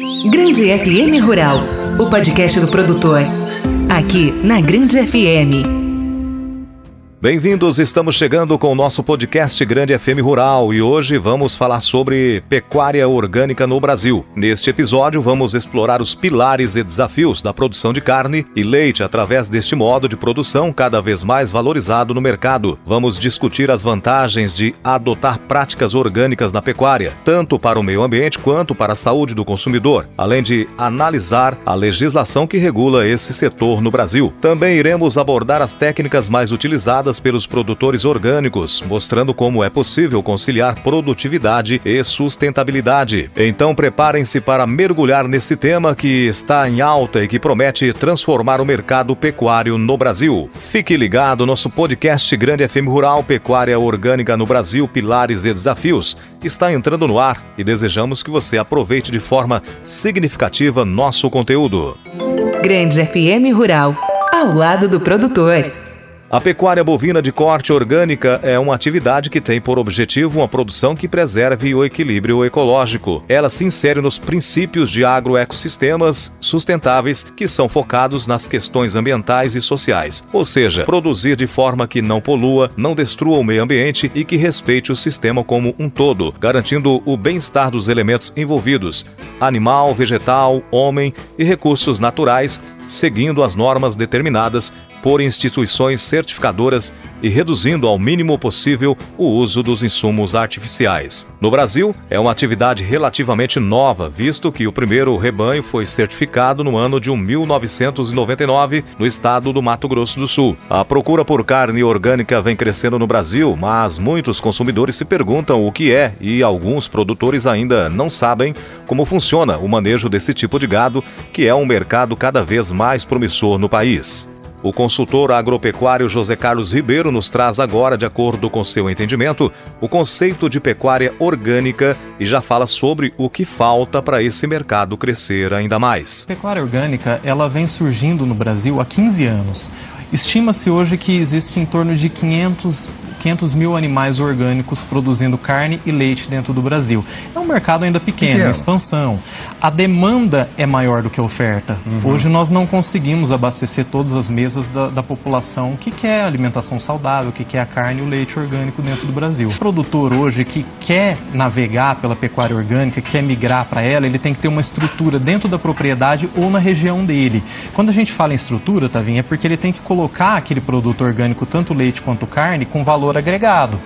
Grande FM Rural, o podcast do produtor. Aqui na Grande FM. Bem-vindos, estamos chegando com o nosso podcast Grande FM Rural e hoje vamos falar sobre pecuária orgânica no Brasil. Neste episódio, vamos explorar os pilares e desafios da produção de carne e leite através deste modo de produção cada vez mais valorizado no mercado. Vamos discutir as vantagens de adotar práticas orgânicas na pecuária, tanto para o meio ambiente quanto para a saúde do consumidor, além de analisar a legislação que regula esse setor no Brasil. Também iremos abordar as técnicas mais utilizadas pelos produtores orgânicos, mostrando como é possível conciliar produtividade e sustentabilidade. Então preparem-se para mergulhar nesse tema que está em alta e que promete transformar o mercado pecuário no Brasil. Fique ligado, nosso podcast Grande FM Rural Pecuária Orgânica no Brasil, Pilares e Desafios, está entrando no ar e desejamos que você aproveite de forma significativa nosso conteúdo. Grande FM Rural, ao lado do produtor. A pecuária bovina de corte orgânica é uma atividade que tem por objetivo uma produção que preserve o equilíbrio ecológico. Ela se insere nos princípios de agroecossistemas sustentáveis que são focados nas questões ambientais e sociais, ou seja, produzir de forma que não polua, não destrua o meio ambiente e que respeite o sistema como um todo, garantindo o bem-estar dos elementos envolvidos: animal, vegetal, homem e recursos naturais, seguindo as normas determinadas por instituições certificadoras e reduzindo ao mínimo possível o uso dos insumos artificiais. No Brasil, é uma atividade relativamente nova, visto que o primeiro rebanho foi certificado no ano de 1999 no estado do Mato Grosso do Sul. A procura por carne orgânica vem crescendo no Brasil, mas muitos consumidores se perguntam o que é e alguns produtores ainda não sabem como funciona o manejo desse tipo de gado, que é um mercado cada vez mais promissor no país. O consultor agropecuário José Carlos Ribeiro nos traz agora, de acordo com seu entendimento, o conceito de pecuária orgânica e já fala sobre o que falta para esse mercado crescer ainda mais. A pecuária orgânica ela vem surgindo no Brasil há 15 anos. Estima-se hoje que existe em torno de 500 500 mil animais orgânicos produzindo carne e leite dentro do Brasil. É um mercado ainda pequeno, pequeno. expansão. A demanda é maior do que a oferta. Uhum. Hoje nós não conseguimos abastecer todas as mesas da, da, população que quer alimentação saudável, que quer a carne e o leite orgânico dentro do Brasil. O produtor hoje que quer navegar pela pecuária orgânica, quer migrar para ela, ele tem que ter uma estrutura dentro da propriedade ou na região dele. Quando a gente fala em estrutura, Tavinha, é porque ele tem que colocar aquele produto orgânico, tanto leite quanto carne, com valor valor agregado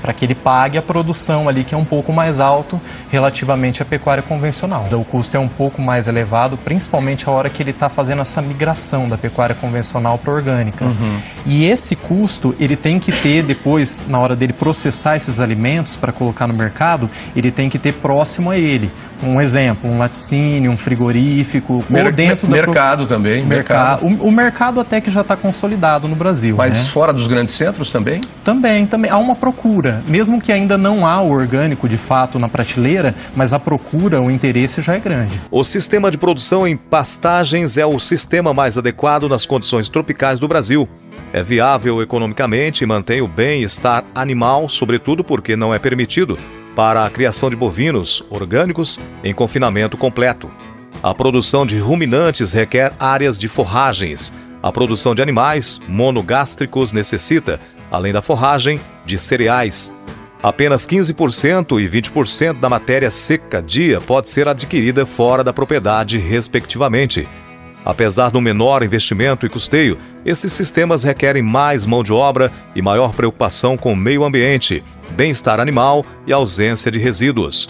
para que ele pague a produção ali que é um pouco mais alto relativamente à pecuária convencional. Então, o custo é um pouco mais elevado, principalmente a hora que ele está fazendo essa migração da pecuária convencional para orgânica. Uhum. E esse custo ele tem que ter depois, na hora dele processar esses alimentos para colocar no mercado, ele tem que ter próximo a ele. Um exemplo, um laticínio, um frigorífico, Mer ou dentro do mercado pro... também. Mercado. O, o, mercado até que já está consolidado no Brasil. Mas né? fora dos grandes centros também? Também, também. Há uma procura procura, mesmo que ainda não há o orgânico de fato na prateleira, mas a procura, o interesse já é grande. O sistema de produção em pastagens é o sistema mais adequado nas condições tropicais do Brasil. É viável economicamente e mantém o bem-estar animal, sobretudo porque não é permitido para a criação de bovinos orgânicos em confinamento completo. A produção de ruminantes requer áreas de forragens. A produção de animais monogástricos necessita além da forragem, de cereais. Apenas 15% e 20% da matéria seca dia pode ser adquirida fora da propriedade, respectivamente. Apesar do menor investimento e custeio, esses sistemas requerem mais mão de obra e maior preocupação com o meio ambiente, bem-estar animal e ausência de resíduos.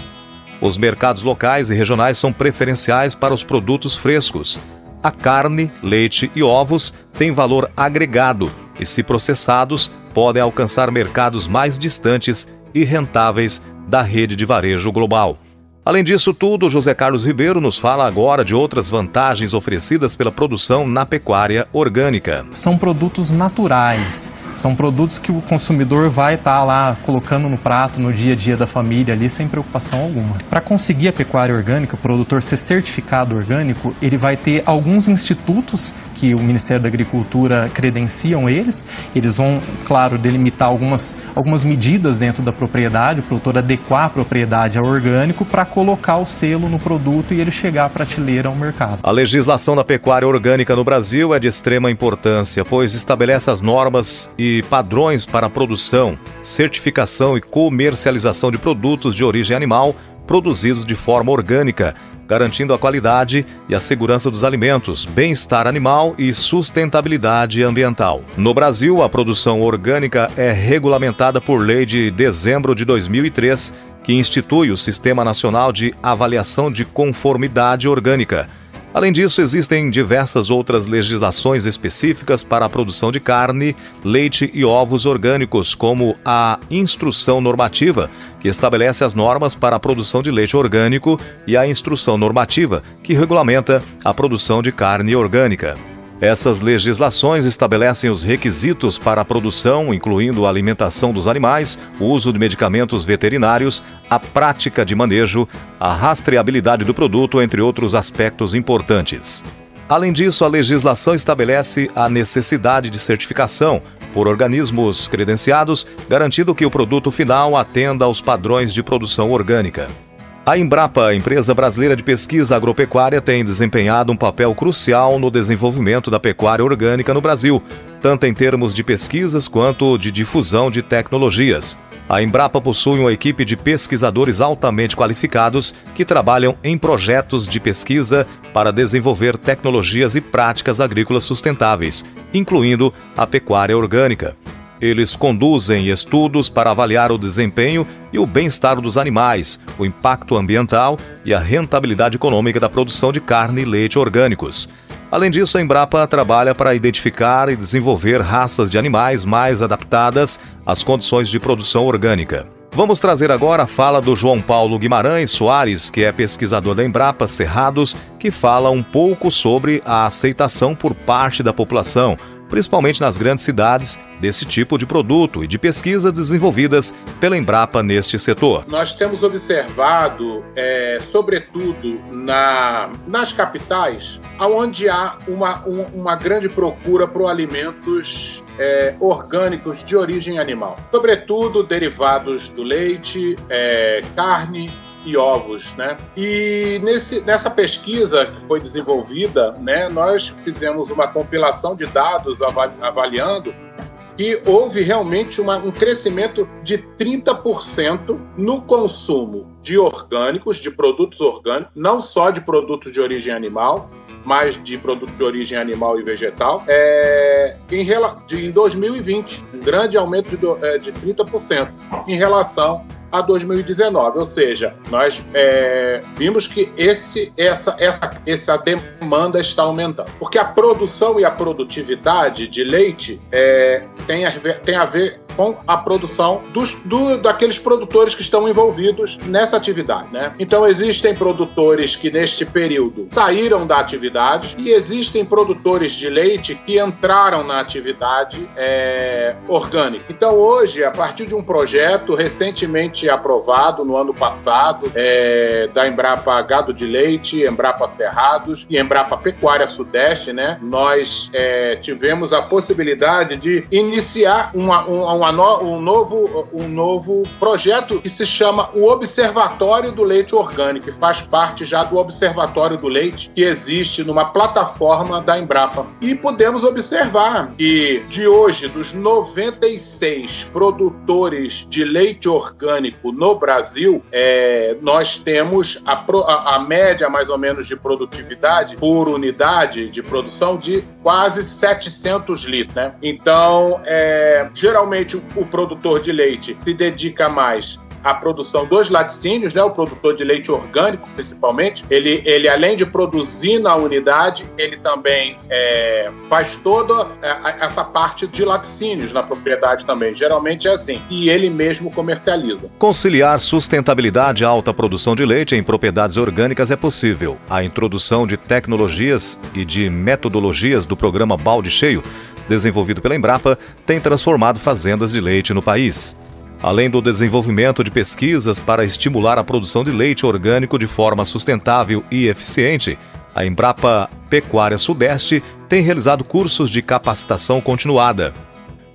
Os mercados locais e regionais são preferenciais para os produtos frescos. A carne, leite e ovos têm valor agregado e, se processados, podem alcançar mercados mais distantes e rentáveis da rede de varejo global. Além disso tudo, José Carlos Ribeiro nos fala agora de outras vantagens oferecidas pela produção na pecuária orgânica. São produtos naturais, são produtos que o consumidor vai estar tá lá colocando no prato no dia a dia da família ali sem preocupação alguma. Para conseguir a pecuária orgânica, o produtor ser certificado orgânico, ele vai ter alguns institutos que o Ministério da Agricultura credenciam eles. Eles vão, claro, delimitar algumas, algumas medidas dentro da propriedade, o produtor adequar a propriedade ao orgânico para colocar o selo no produto e ele chegar à prateleira ao mercado. A legislação da pecuária orgânica no Brasil é de extrema importância, pois estabelece as normas e padrões para a produção, certificação e comercialização de produtos de origem animal produzidos de forma orgânica, garantindo a qualidade e a segurança dos alimentos, bem-estar animal e sustentabilidade ambiental. No Brasil, a produção orgânica é regulamentada por lei de dezembro de 2003, que institui o Sistema Nacional de Avaliação de Conformidade Orgânica Além disso, existem diversas outras legislações específicas para a produção de carne, leite e ovos orgânicos, como a Instrução Normativa, que estabelece as normas para a produção de leite orgânico, e a Instrução Normativa, que regulamenta a produção de carne orgânica. Essas legislações estabelecem os requisitos para a produção, incluindo a alimentação dos animais, o uso de medicamentos veterinários, a prática de manejo, a rastreabilidade do produto, entre outros aspectos importantes. Além disso, a legislação estabelece a necessidade de certificação por organismos credenciados, garantindo que o produto final atenda aos padrões de produção orgânica. A Embrapa, empresa brasileira de pesquisa agropecuária, tem desempenhado um papel crucial no desenvolvimento da pecuária orgânica no Brasil, tanto em termos de pesquisas quanto de difusão de tecnologias. A Embrapa possui uma equipe de pesquisadores altamente qualificados que trabalham em projetos de pesquisa para desenvolver tecnologias e práticas agrícolas sustentáveis, incluindo a pecuária orgânica. Eles conduzem estudos para avaliar o desempenho e o bem-estar dos animais, o impacto ambiental e a rentabilidade econômica da produção de carne e leite orgânicos. Além disso, a Embrapa trabalha para identificar e desenvolver raças de animais mais adaptadas às condições de produção orgânica. Vamos trazer agora a fala do João Paulo Guimarães Soares, que é pesquisador da Embrapa Cerrados, que fala um pouco sobre a aceitação por parte da população principalmente nas grandes cidades, desse tipo de produto e de pesquisas desenvolvidas pela Embrapa neste setor. Nós temos observado, é, sobretudo na, nas capitais, onde há uma, um, uma grande procura por alimentos é, orgânicos de origem animal, sobretudo derivados do leite, é, carne e ovos, né? E nesse, nessa pesquisa que foi desenvolvida, né, nós fizemos uma compilação de dados avaliando que houve realmente uma, um crescimento de 30% no consumo de orgânicos, de produtos orgânicos, não só de produtos de origem animal, mas de produtos de origem animal e vegetal, é, em, em 2020, um grande aumento de, é, de 30% em relação a 2019. Ou seja, nós é, vimos que esse, essa, essa, essa demanda está aumentando. Porque a produção e a produtividade de leite é, tem, a ver, tem a ver com a produção dos, do, daqueles produtores que estão envolvidos nessa atividade. Né? Então, existem produtores que neste período saíram da atividade e existem produtores de leite que entraram na atividade é, orgânica. Então, hoje, a partir de um projeto recentemente aprovado no ano passado é, da Embrapa Gado de Leite, Embrapa Cerrados e Embrapa Pecuária Sudeste, né? nós é, tivemos a possibilidade de iniciar uma, uma uma um, novo, um novo projeto que se chama o Observatório do Leite Orgânico, que faz parte já do Observatório do Leite, que existe numa plataforma da Embrapa. E podemos observar que de hoje, dos 96 produtores de leite orgânico no Brasil, é, nós temos a, a, a média mais ou menos de produtividade por unidade de produção de quase 700 litros. Né? Então, é, geralmente o, o produtor de leite se dedica mais a produção dos laticínios, né, o produtor de leite orgânico, principalmente, ele, ele além de produzir na unidade, ele também é, faz toda é, essa parte de laticínios na propriedade também. Geralmente é assim. E ele mesmo comercializa. Conciliar sustentabilidade e alta produção de leite em propriedades orgânicas é possível. A introdução de tecnologias e de metodologias do programa Balde Cheio desenvolvido pela Embrapa, tem transformado fazendas de leite no país. Além do desenvolvimento de pesquisas para estimular a produção de leite orgânico de forma sustentável e eficiente, A Embrapa Pecuária Sudeste tem realizado cursos de capacitação continuada.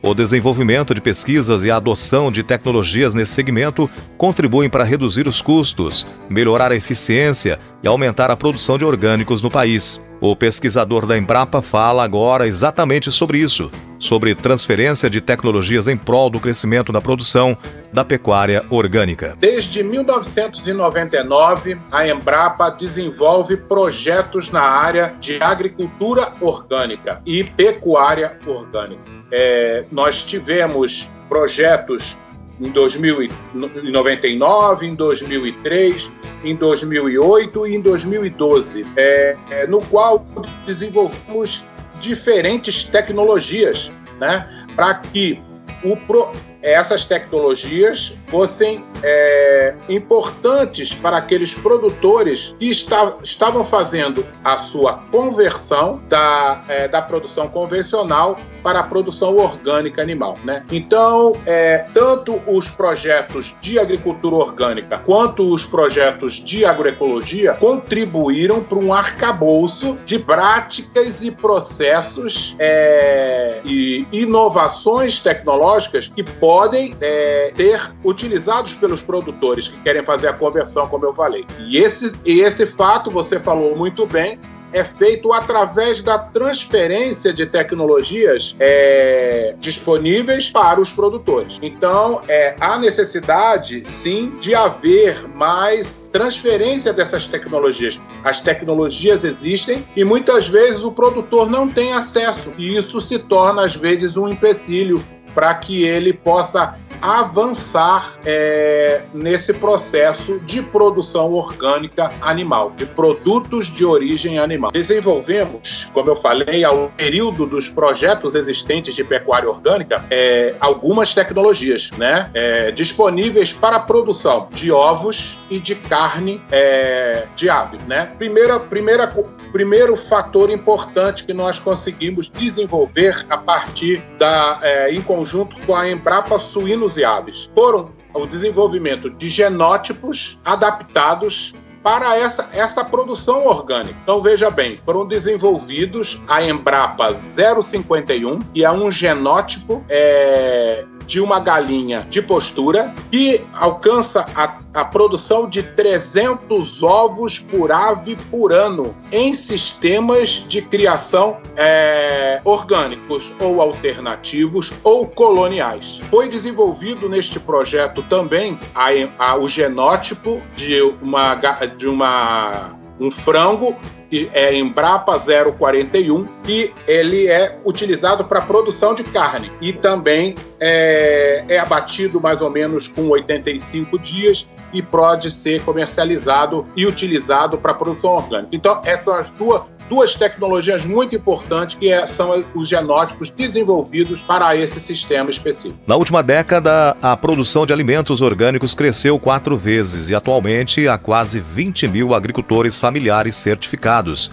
O desenvolvimento de pesquisas e a adoção de tecnologias nesse segmento contribuem para reduzir os custos, melhorar a eficiência e aumentar a produção de orgânicos no país. O pesquisador da Embrapa fala agora exatamente sobre isso, sobre transferência de tecnologias em prol do crescimento da produção da pecuária orgânica. Desde 1999, a Embrapa desenvolve projetos na área de agricultura orgânica e pecuária orgânica. É, nós tivemos projetos em 2099, em 2003, em 2008 e em 2012, é, é, no qual desenvolvemos diferentes tecnologias, né, para que o pro, essas tecnologias fossem é, importantes para aqueles produtores que está, estavam fazendo a sua conversão da, é, da produção convencional para a produção orgânica animal. Né? Então, é, tanto os projetos de agricultura orgânica quanto os projetos de agroecologia contribuíram para um arcabouço de práticas e processos é, e inovações tecnológicas que podem é, ter utilizados pelos produtores que querem fazer a conversão, como eu falei. E esse, e esse fato, você falou muito bem, é feito através da transferência de tecnologias é, disponíveis para os produtores. Então, é, há necessidade, sim, de haver mais transferência dessas tecnologias. As tecnologias existem e muitas vezes o produtor não tem acesso, e isso se torna, às vezes, um empecilho para que ele possa avançar é, nesse processo de produção orgânica animal, de produtos de origem animal. Desenvolvemos, como eu falei, ao período dos projetos existentes de pecuária orgânica, é, algumas tecnologias né, é, disponíveis para a produção de ovos e de carne é, de aves. Né? Primeira, primeira primeiro fator importante que nós conseguimos desenvolver a partir da, é, em conjunto com a Embrapa Suínos e Aves, foram o desenvolvimento de genótipos adaptados para essa, essa produção orgânica. Então veja bem, foram desenvolvidos a Embrapa 051, que é um genótipo é, de uma galinha de postura que alcança a, a produção de 300 ovos por ave por ano em sistemas de criação é, orgânicos ou alternativos ou coloniais. Foi desenvolvido neste projeto também a, a, o genótipo de uma, de uma um frango que é Embrapa 041, que ele é utilizado para produção de carne e também é, é abatido mais ou menos com 85 dias e pode ser comercializado e utilizado para produção orgânica. Então, essas são as duas duas tecnologias muito importantes que é, são os genótipos desenvolvidos para esse sistema específico. Na última década, a produção de alimentos orgânicos cresceu quatro vezes e atualmente há quase 20 mil agricultores familiares certificados.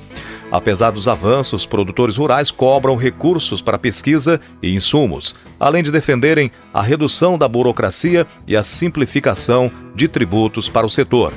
Apesar dos avanços, produtores rurais cobram recursos para pesquisa e insumos, além de defenderem a redução da burocracia e a simplificação de tributos para o setor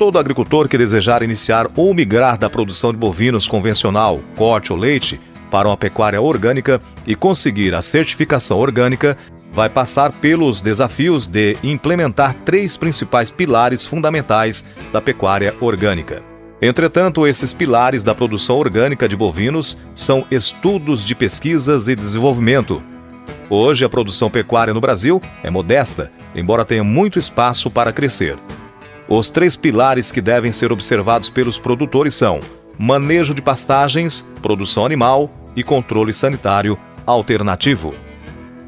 todo agricultor que desejar iniciar ou migrar da produção de bovinos convencional, corte ou leite, para uma pecuária orgânica e conseguir a certificação orgânica, vai passar pelos desafios de implementar três principais pilares fundamentais da pecuária orgânica. Entretanto, esses pilares da produção orgânica de bovinos são estudos de pesquisas e desenvolvimento. Hoje, a produção pecuária no Brasil é modesta, embora tenha muito espaço para crescer. Os três pilares que devem ser observados pelos produtores são manejo de pastagens, produção animal e controle sanitário alternativo.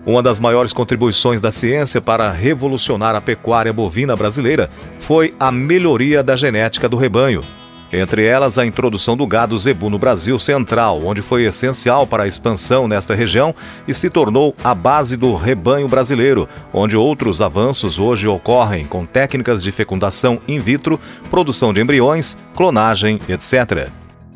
Uma das maiores contribuições da ciência para revolucionar a pecuária bovina brasileira foi a melhoria da genética do rebanho, entre elas, a introdução do gado zebu no Brasil Central, onde foi essencial para a expansão nesta região e se tornou a base do rebanho brasileiro, onde outros avanços hoje ocorrem com técnicas de fecundação in vitro, produção de embriões, clonagem, etc.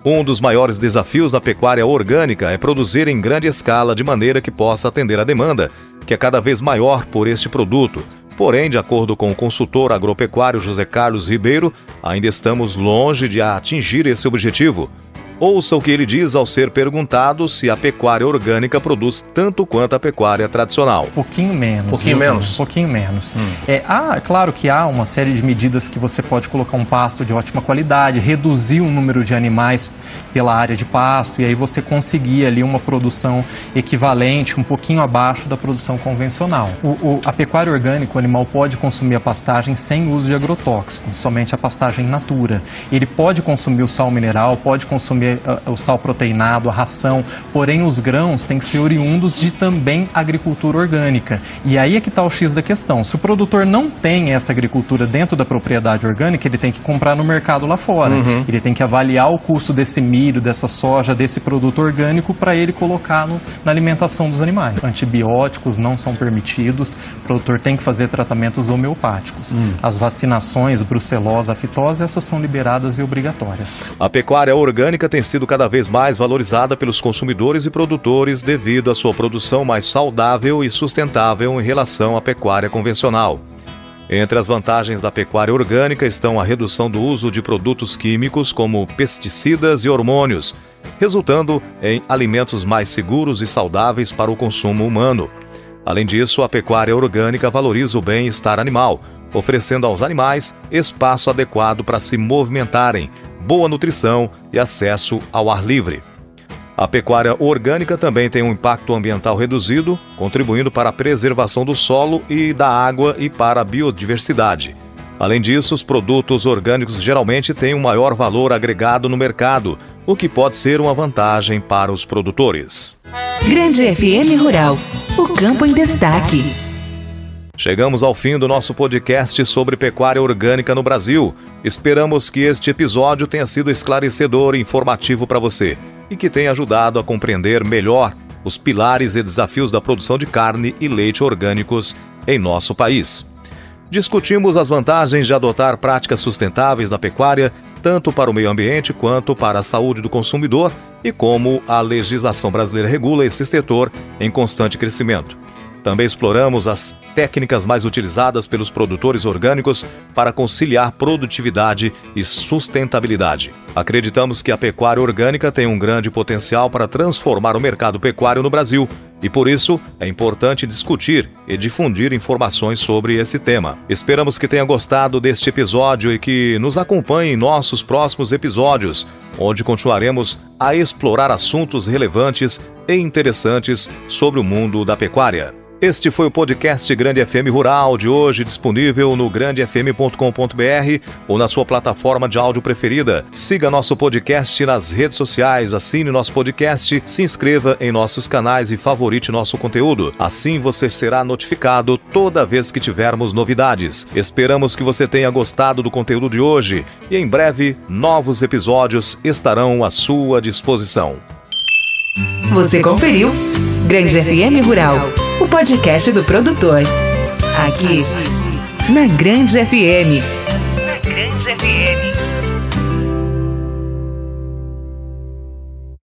Um dos maiores desafios da pecuária orgânica é produzir em grande escala de maneira que possa atender a demanda, que é cada vez maior por este produto, Porém, de acordo com o consultor agropecuário José Carlos Ribeiro, ainda estamos longe de atingir esse objetivo. Ouça o que ele diz ao ser perguntado se a pecuária orgânica produz tanto quanto a pecuária tradicional. Pouquinho menos. Pouquinho viu? menos. Pouquinho menos. Hum. É, ah, claro que há uma série de medidas que você pode colocar um pasto de ótima qualidade, reduzir o número de animais pela área de pasto e aí você conseguir ali uma produção equivalente, um pouquinho abaixo da produção convencional. O, o, a pecuária orgânica, o animal pode consumir a pastagem sem uso de agrotóxico, somente a pastagem natura. Ele pode consumir o sal mineral, pode consumir o sal proteinado, a ração, porém os grãos têm que ser oriundos de também agricultura orgânica. E aí é que está o X da questão. Se o produtor não tem essa agricultura dentro da propriedade orgânica, ele tem que comprar no mercado lá fora. Uhum. Ele tem que avaliar o custo desse milho, dessa soja, desse produto orgânico para ele colocar no, na alimentação dos animais. Antibióticos não são permitidos, o produtor tem que fazer tratamentos homeopáticos. Uhum. As vacinações, brucelose, afitose, essas são liberadas e obrigatórias. A pecuária orgânica tem tem sido cada vez mais valorizada pelos consumidores e produtores devido à sua produção mais saudável e sustentável em relação à pecuária convencional. Entre as vantagens da pecuária orgânica estão a redução do uso de produtos químicos como pesticidas e hormônios, resultando em alimentos mais seguros e saudáveis para o consumo humano. Além disso, a pecuária orgânica valoriza o bem-estar animal, oferecendo aos animais espaço adequado para se movimentarem, boa nutrição e acesso ao ar livre. A pecuária orgânica também tem um impacto ambiental reduzido, contribuindo para a preservação do solo e da água e para a biodiversidade. Além disso, os produtos orgânicos geralmente têm um maior valor agregado no mercado, o que pode ser uma vantagem para os produtores. Grande FM Rural, o campo em destaque. Chegamos ao fim do nosso podcast sobre pecuária orgânica no Brasil. Esperamos que este episódio tenha sido esclarecedor e informativo para você e que tenha ajudado a compreender melhor os pilares e desafios da produção de carne e leite orgânicos em nosso país. Discutimos as vantagens de adotar práticas sustentáveis na pecuária, tanto para o meio ambiente quanto para a saúde do consumidor, e como a legislação brasileira regula esse setor em constante crescimento. Também exploramos as técnicas mais utilizadas pelos produtores orgânicos para conciliar produtividade e sustentabilidade. Acreditamos que a pecuária orgânica tem um grande potencial para transformar o mercado pecuário no Brasil e por isso é importante discutir e difundir informações sobre esse tema. Esperamos que tenha gostado deste episódio e que nos acompanhe em nossos próximos episódios, onde continuaremos a explorar assuntos relevantes e interessantes sobre o mundo da pecuária. Este foi o podcast Grande FM Rural de hoje, disponível no grandefm.com.br ou na sua plataforma de áudio preferida. Siga nosso podcast nas redes sociais, assine nosso podcast, se inscreva em nossos canais e favorite nosso conteúdo. Assim você será notificado toda vez que tivermos novidades. Esperamos que você tenha gostado do conteúdo de hoje e em breve novos episódios estarão à sua disposição. Você conferiu Grande FM Rural o podcast do produtor. Aqui, na Grande FM. Na Grande FM.